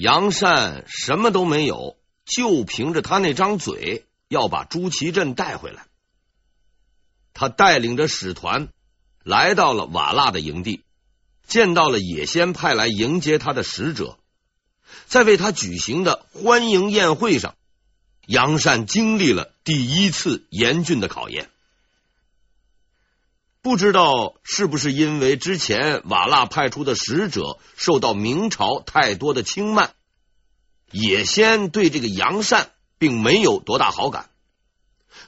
杨善什么都没有，就凭着他那张嘴，要把朱祁镇带回来。他带领着使团来到了瓦剌的营地，见到了野先派来迎接他的使者，在为他举行的欢迎宴会上，杨善经历了第一次严峻的考验。不知道是不是因为之前瓦剌派出的使者受到明朝太多的轻慢，也先对这个杨善并没有多大好感。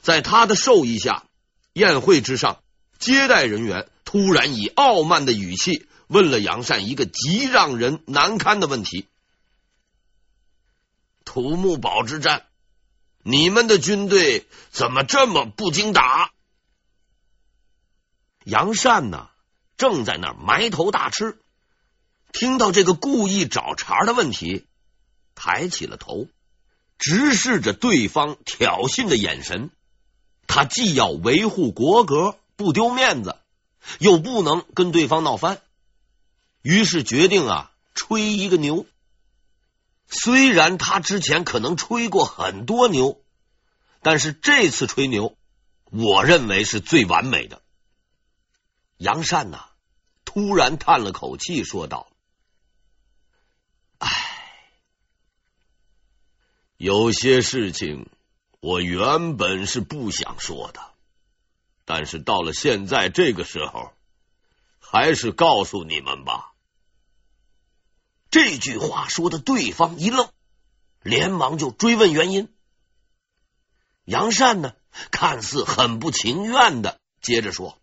在他的授意下，宴会之上，接待人员突然以傲慢的语气问了杨善一个极让人难堪的问题：“土木堡之战，你们的军队怎么这么不经打？”杨善呢，正在那儿埋头大吃，听到这个故意找茬的问题，抬起了头，直视着对方挑衅的眼神。他既要维护国格，不丢面子，又不能跟对方闹翻，于是决定啊，吹一个牛。虽然他之前可能吹过很多牛，但是这次吹牛，我认为是最完美的。杨善呐，突然叹了口气，说道：“唉，有些事情我原本是不想说的，但是到了现在这个时候，还是告诉你们吧。”这句话说的，对方一愣，连忙就追问原因。杨善呢，看似很不情愿的接着说。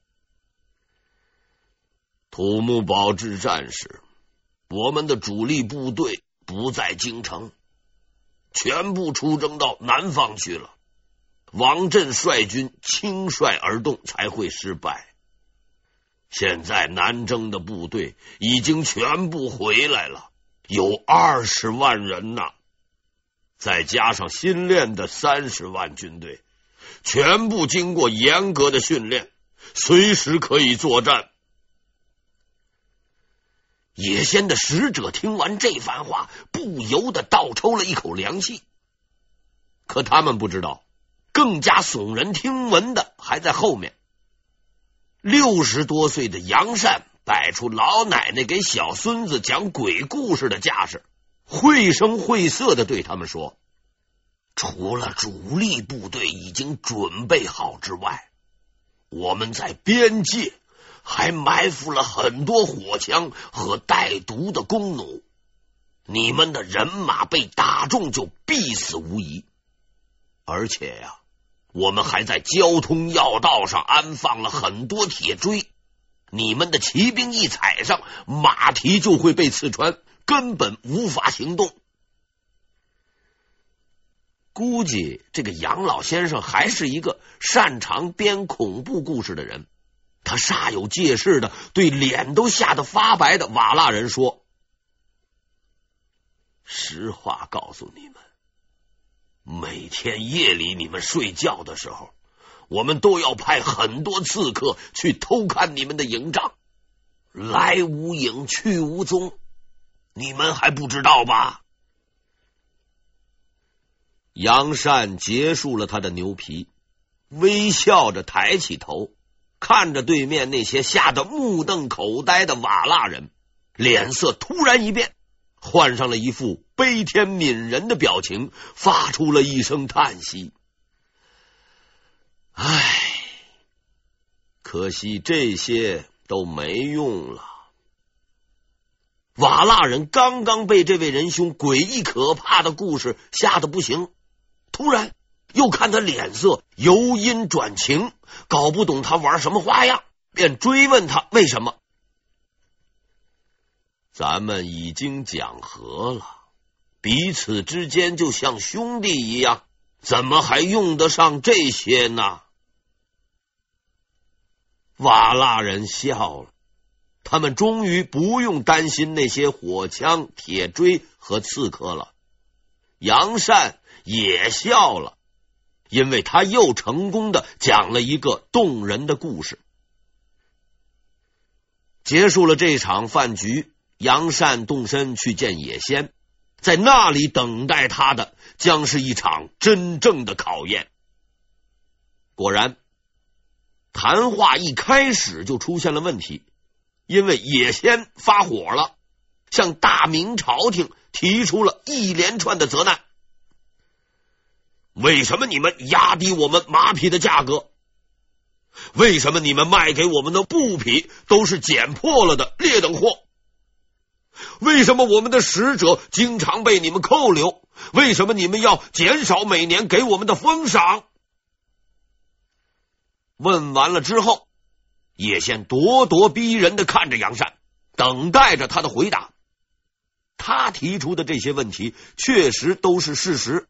土木堡之战时，我们的主力部队不在京城，全部出征到南方去了。王震率军轻率而动，才会失败。现在南征的部队已经全部回来了，有二十万人呐，再加上新练的三十万军队，全部经过严格的训练，随时可以作战。野仙的使者听完这番话，不由得倒抽了一口凉气。可他们不知道，更加耸人听闻的还在后面。六十多岁的杨善摆出老奶奶给小孙子讲鬼故事的架势，绘声绘色的对他们说：“除了主力部队已经准备好之外，我们在边界。”还埋伏了很多火枪和带毒的弓弩，你们的人马被打中就必死无疑。而且呀，我们还在交通要道上安放了很多铁锥，你们的骑兵一踩上，马蹄就会被刺穿，根本无法行动。估计这个杨老先生还是一个擅长编恐怖故事的人。他煞有介事的对脸都吓得发白的瓦剌人说：“实话告诉你们，每天夜里你们睡觉的时候，我们都要派很多刺客去偷看你们的营帐，来无影去无踪，你们还不知道吧？”杨善结束了他的牛皮，微笑着抬起头。看着对面那些吓得目瞪口呆的瓦剌人，脸色突然一变，换上了一副悲天悯人的表情，发出了一声叹息：“唉，可惜这些都没用了。”瓦剌人刚刚被这位仁兄诡异可怕的故事吓得不行，突然。又看他脸色由阴转晴，搞不懂他玩什么花样，便追问他为什么。咱们已经讲和了，彼此之间就像兄弟一样，怎么还用得上这些呢？瓦剌人笑了，他们终于不用担心那些火枪、铁锥和刺客了。杨善也笑了。因为他又成功的讲了一个动人的故事，结束了这场饭局。杨善动身去见野仙，在那里等待他的将是一场真正的考验。果然，谈话一开始就出现了问题，因为野仙发火了，向大明朝廷提出了一连串的责难。为什么你们压低我们马匹的价格？为什么你们卖给我们的布匹都是捡破了的劣等货？为什么我们的使者经常被你们扣留？为什么你们要减少每年给我们的封赏？问完了之后，叶先咄咄逼人的看着杨善，等待着他的回答。他提出的这些问题确实都是事实。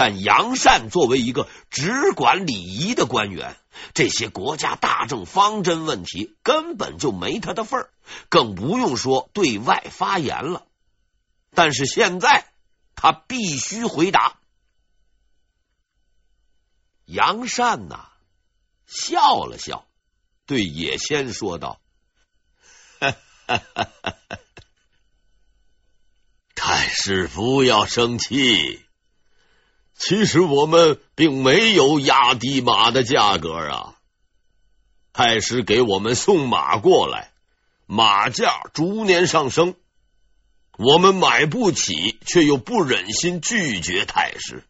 但杨善作为一个只管礼仪的官员，这些国家大政方针问题根本就没他的份儿，更不用说对外发言了。但是现在他必须回答。杨善呐，笑了笑，对野仙说道：“ 太师不要生气。”其实我们并没有压低马的价格啊！太师给我们送马过来，马价逐年上升，我们买不起，却又不忍心拒绝太师，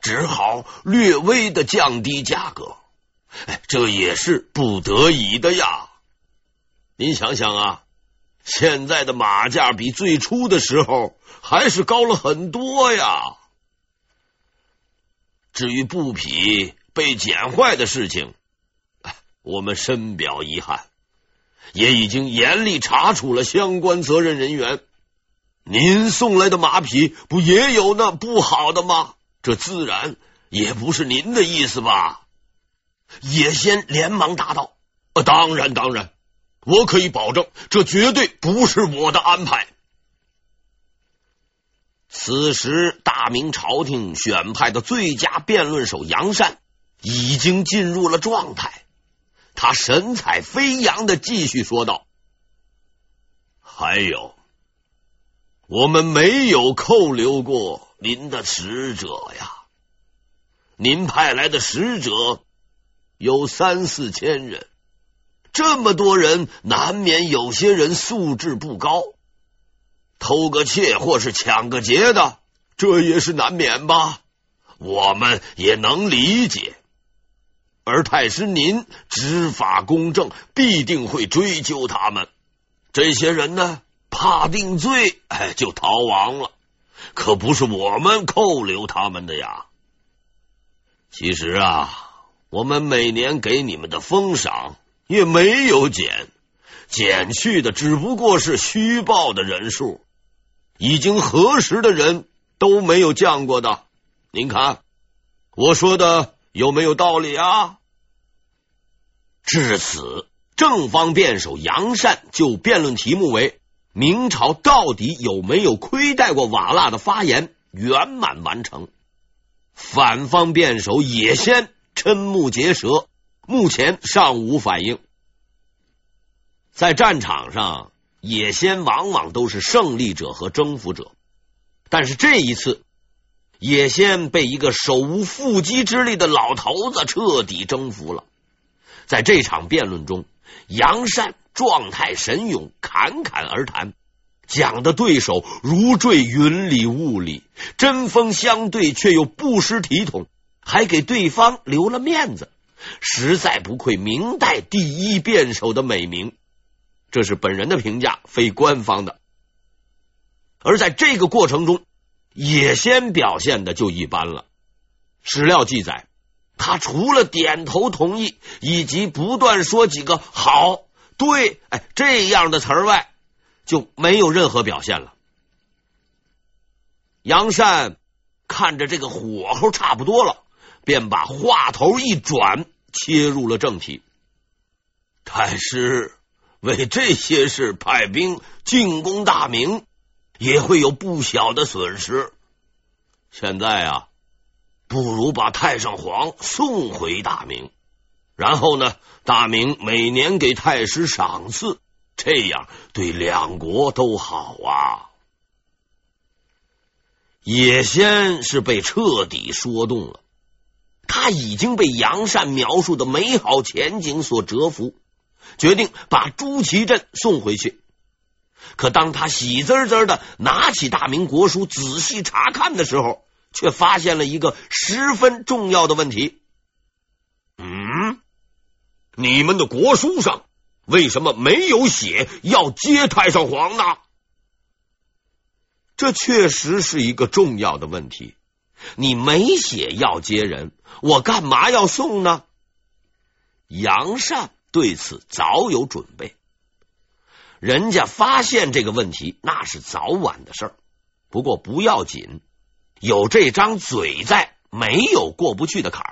只好略微的降低价格。哎，这也是不得已的呀！您想想啊，现在的马价比最初的时候还是高了很多呀。至于布匹被剪坏的事情，我们深表遗憾，也已经严厉查处了相关责任人员。您送来的马匹不也有那不好的吗？这自然也不是您的意思吧？野仙连忙答道：“当然，当然，我可以保证，这绝对不是我的安排。”此时，大明朝廷选派的最佳辩论手杨善已经进入了状态。他神采飞扬的继续说道：“还有，我们没有扣留过您的使者呀。您派来的使者有三四千人，这么多人，难免有些人素质不高。”偷个窃或是抢个劫的，这也是难免吧？我们也能理解。而太师您执法公正，必定会追究他们。这些人呢，怕定罪，哎，就逃亡了。可不是我们扣留他们的呀。其实啊，我们每年给你们的封赏也没有减，减去的只不过是虚报的人数。已经核实的人都没有降过的，您看我说的有没有道理啊？至此，正方辩手杨善就辩论题目为“明朝到底有没有亏待过瓦剌”的发言圆满完成。反方辩手也先瞠目结舌，目前尚无反应。在战场上。野仙往往都是胜利者和征服者，但是这一次，野仙被一个手无缚鸡之力的老头子彻底征服了。在这场辩论中，杨善状态神勇，侃侃而谈，讲的对手如坠云里雾里，针锋相对却又不失体统，还给对方留了面子，实在不愧明代第一辩手的美名。这是本人的评价，非官方的。而在这个过程中，野仙表现的就一般了。史料记载，他除了点头同意，以及不断说几个“好”“对”哎这样的词儿外，就没有任何表现了。杨善看着这个火候差不多了，便把话头一转，切入了正题。太师。为这些事派兵进攻大明，也会有不小的损失。现在啊，不如把太上皇送回大明，然后呢，大明每年给太师赏赐，这样对两国都好啊。野仙是被彻底说动了，他已经被杨善描述的美好前景所折服，决定把朱祁镇送回去。可当他喜滋滋的拿起大明国书仔细查看的时候，却发现了一个十分重要的问题。嗯，你们的国书上为什么没有写要接太上皇呢？这确实是一个重要的问题。你没写要接人，我干嘛要送呢？杨善对此早有准备，人家发现这个问题那是早晚的事儿。不过不要紧，有这张嘴在，没有过不去的坎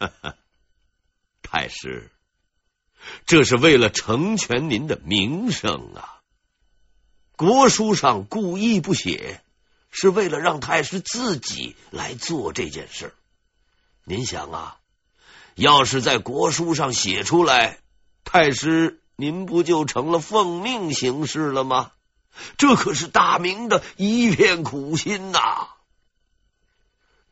儿。太师，这是为了成全您的名声啊。国书上故意不写，是为了让太师自己来做这件事。您想啊，要是在国书上写出来，太师您不就成了奉命行事了吗？这可是大明的一片苦心呐！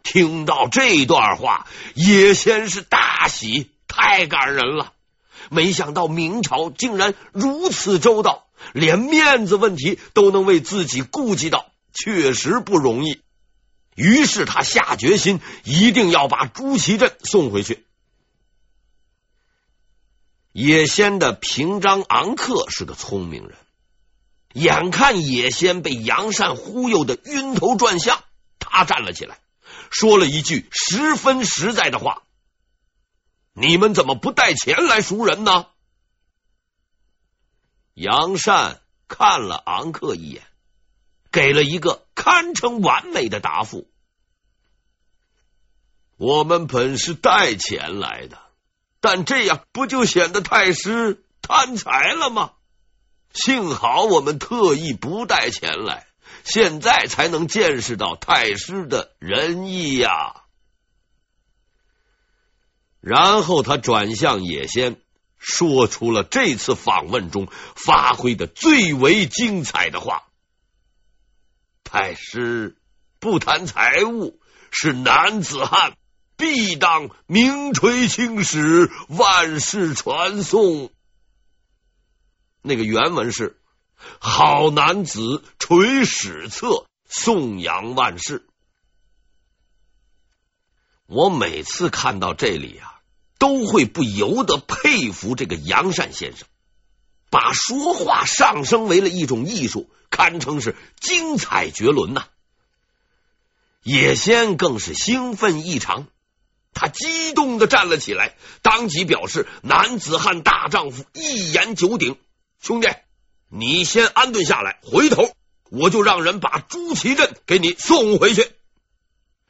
听到这段话，野先是大喜，太感人了。没想到明朝竟然如此周到。连面子问题都能为自己顾及到，确实不容易。于是他下决心，一定要把朱祁镇送回去。野仙的平章昂克是个聪明人，眼看野仙被杨善忽悠的晕头转向，他站了起来，说了一句十分实在的话：“你们怎么不带钱来赎人呢？”杨善看了昂克一眼，给了一个堪称完美的答复：“我们本是带钱来的，但这样不就显得太师贪财了吗？幸好我们特意不带钱来，现在才能见识到太师的仁义呀。”然后他转向野仙。说出了这次访问中发挥的最为精彩的话：“太师不谈财物，是男子汉，必当名垂青史，万世传颂。”那个原文是：“好男子垂史册，颂扬万世。”我每次看到这里啊。都会不由得佩服这个杨善先生，把说话上升为了一种艺术，堪称是精彩绝伦呐、啊。野仙更是兴奋异常，他激动的站了起来，当即表示：“男子汉大丈夫，一言九鼎。兄弟，你先安顿下来，回头我就让人把朱祁镇给你送回去。”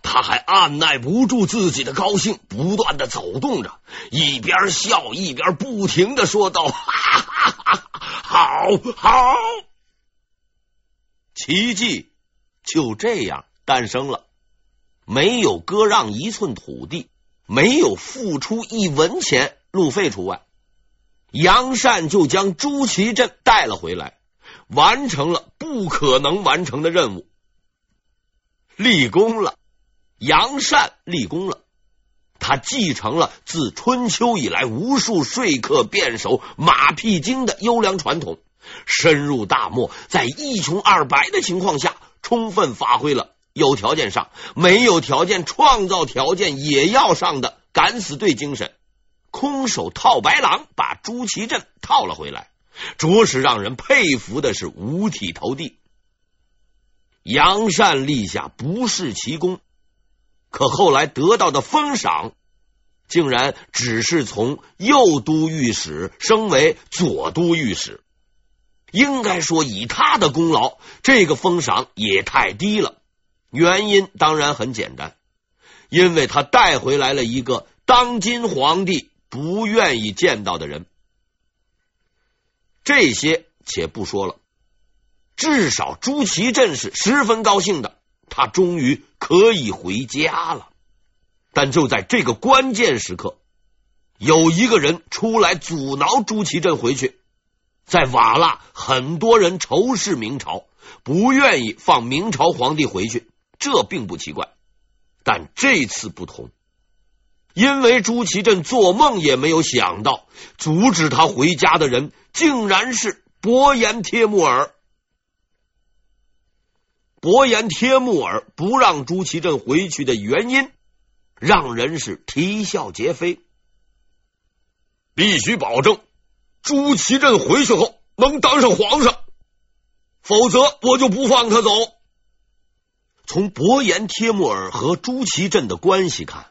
他还按捺不住自己的高兴，不断的走动着，一边笑一边不停的说道：“哈哈哈，好好！”奇迹就这样诞生了，没有割让一寸土地，没有付出一文钱，路费除外，杨善就将朱祁镇带了回来，完成了不可能完成的任务，立功了。杨善立功了，他继承了自春秋以来无数说客辩手马屁精的优良传统，深入大漠，在一穷二白的情况下，充分发挥了有条件上、没有条件创造条件也要上的敢死队精神，空手套白狼，把朱祁镇套了回来，着实让人佩服的是五体投地。杨善立下不世奇功。可后来得到的封赏，竟然只是从右都御史升为左都御史。应该说，以他的功劳，这个封赏也太低了。原因当然很简单，因为他带回来了一个当今皇帝不愿意见到的人。这些且不说了，至少朱祁镇是十分高兴的。他终于可以回家了，但就在这个关键时刻，有一个人出来阻挠朱祁镇回去。在瓦剌，很多人仇视明朝，不愿意放明朝皇帝回去，这并不奇怪。但这次不同，因为朱祁镇做梦也没有想到，阻止他回家的人竟然是伯颜帖木儿。伯颜帖木儿不让朱祁镇回去的原因，让人是啼笑皆非。必须保证。朱祁镇回去后能当上皇上，否则我就不放他走。从伯颜帖木儿和朱祁镇的关系看，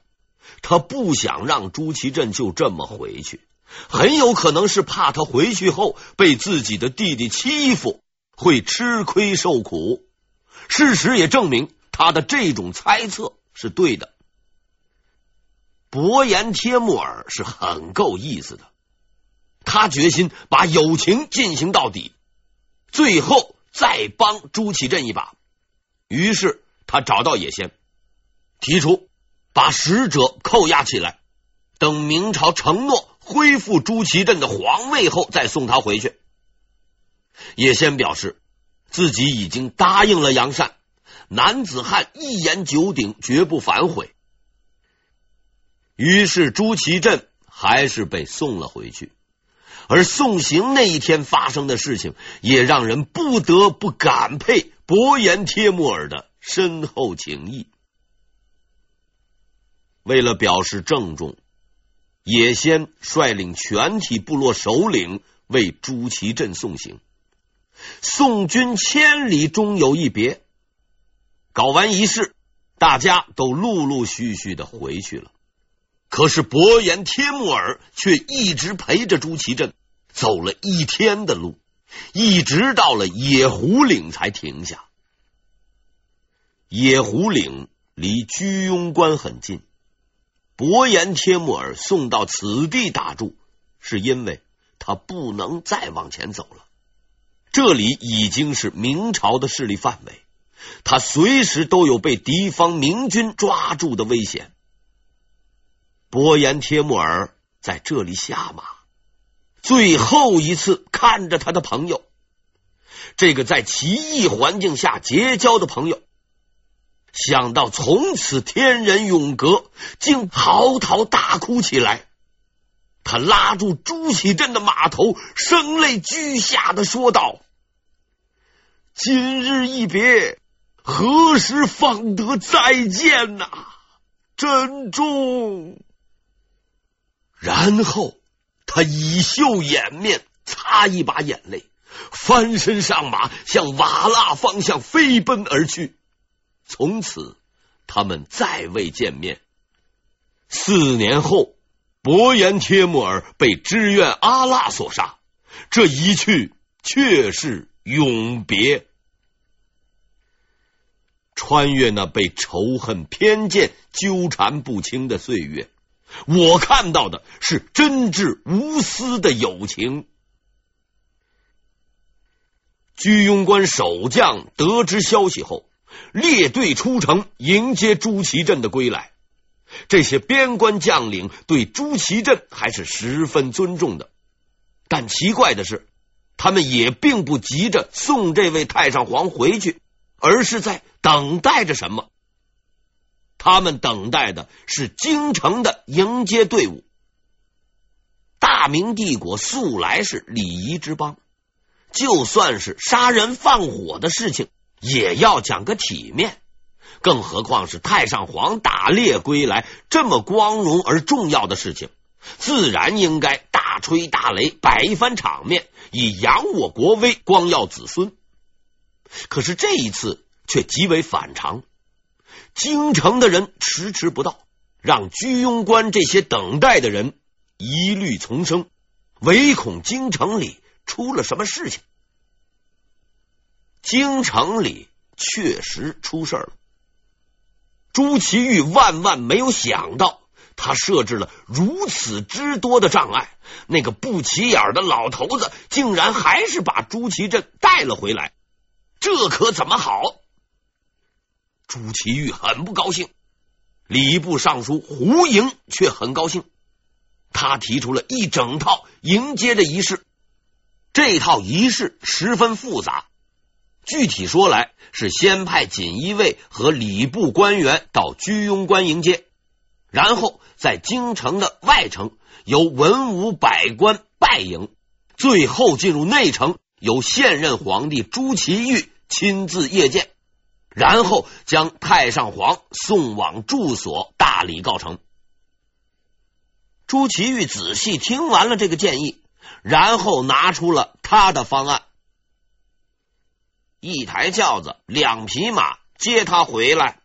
他不想让朱祁镇就这么回去，很有可能是怕他回去后被自己的弟弟欺负，会吃亏受苦。事实也证明他的这种猜测是对的。伯颜帖木儿是很够意思的。他决心把友情进行到底，最后再帮朱祁镇一把。于是他找到野先，提出把使者扣押起来，等明朝承诺恢复朱祁镇的皇位后再送他回去。野先表示自己已经答应了杨善，男子汉一言九鼎，绝不反悔。于是朱祁镇还是被送了回去。而送行那一天发生的事情，也让人不得不感佩伯颜帖木儿的深厚情谊。为了表示郑重，野先率领全体部落首领为朱祁镇送行。送君千里，终有一别。搞完仪式，大家都陆陆续续的回去了。可是伯颜帖木儿却一直陪着朱祁镇走了一天的路，一直到了野狐岭才停下。野狐岭离居庸关很近，伯颜帖木儿送到此地打住，是因为他不能再往前走了。这里已经是明朝的势力范围，他随时都有被敌方明军抓住的危险。伯颜帖木儿在这里下马，最后一次看着他的朋友，这个在奇异环境下结交的朋友，想到从此天人永隔，竟嚎啕大哭起来。他拉住朱祁镇的马头，声泪俱下的说道：“今日一别，何时方得再见呐？珍重。”然后他以袖掩面，擦一把眼泪，翻身上马，向瓦剌方向飞奔而去。从此，他们再未见面。四年后，伯颜帖木儿被知县阿剌所杀，这一去却是永别。穿越那被仇恨、偏见纠缠不清的岁月。我看到的是真挚无私的友情。居庸关守将得知消息后，列队出城迎接朱祁镇的归来。这些边关将领对朱祁镇还是十分尊重的，但奇怪的是，他们也并不急着送这位太上皇回去，而是在等待着什么。他们等待的是京城的迎接队伍。大明帝国素来是礼仪之邦，就算是杀人放火的事情，也要讲个体面。更何况是太上皇打猎归来这么光荣而重要的事情，自然应该大吹大擂，摆一番场面，以扬我国威，光耀子孙。可是这一次却极为反常。京城的人迟迟不到，让居庸关这些等待的人疑虑丛生，唯恐京城里出了什么事情。京城里确实出事了。朱祁钰万万没有想到，他设置了如此之多的障碍，那个不起眼的老头子竟然还是把朱祁镇带了回来，这可怎么好？朱祁钰很不高兴，礼部尚书胡营却很高兴。他提出了一整套迎接的仪式，这套仪式十分复杂，具体说来是先派锦衣卫和礼部官员到居庸关迎接，然后在京城的外城由文武百官拜迎，最后进入内城，由现任皇帝朱祁钰亲自谒见，然后将太上皇送往住所，大礼告成。朱祁钰仔细听完了这个建议。然后拿出了他的方案：一台轿子，两匹马接他回来，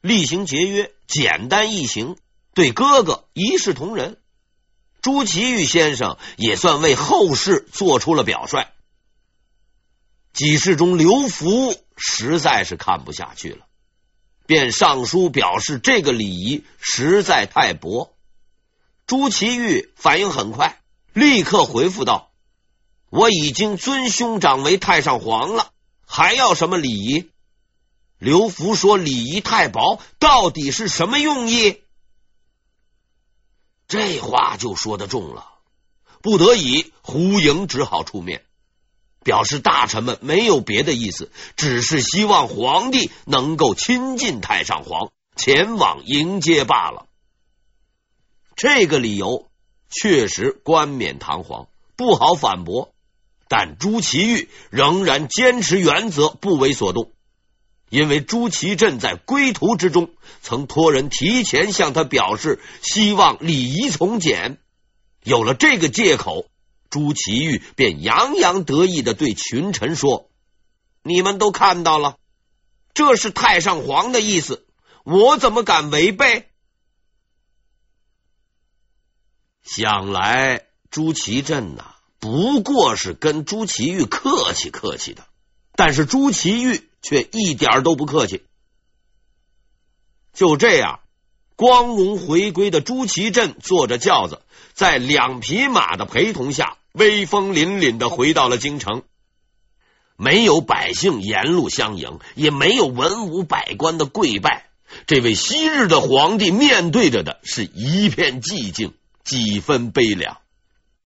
厉行节约，简单易行，对哥哥一视同仁。朱祁钰先生也算为后世做出了表率。几世中刘福实在是看不下去了，便上书表示这个礼仪实在太薄。朱祁钰反应很快。立刻回复道：“我已经尊兄长为太上皇了，还要什么礼仪？”刘福说：“礼仪太薄，到底是什么用意？”这话就说得重了。不得已，胡营只好出面，表示大臣们没有别的意思，只是希望皇帝能够亲近太上皇，前往迎接罢了。这个理由。确实冠冕堂皇，不好反驳。但朱祁钰仍然坚持原则，不为所动。因为朱祁镇在归途之中，曾托人提前向他表示希望礼仪从简。有了这个借口，朱祁钰便洋洋得意的对群臣说：“你们都看到了，这是太上皇的意思，我怎么敢违背？”想来朱祁镇呐，不过是跟朱祁钰客气客气的，但是朱祁钰却一点都不客气。就这样，光荣回归的朱祁镇坐着轿子，在两匹马的陪同下，威风凛凛的回到了京城。没有百姓沿路相迎，也没有文武百官的跪拜，这位昔日的皇帝面对着的是一片寂静。几分悲凉。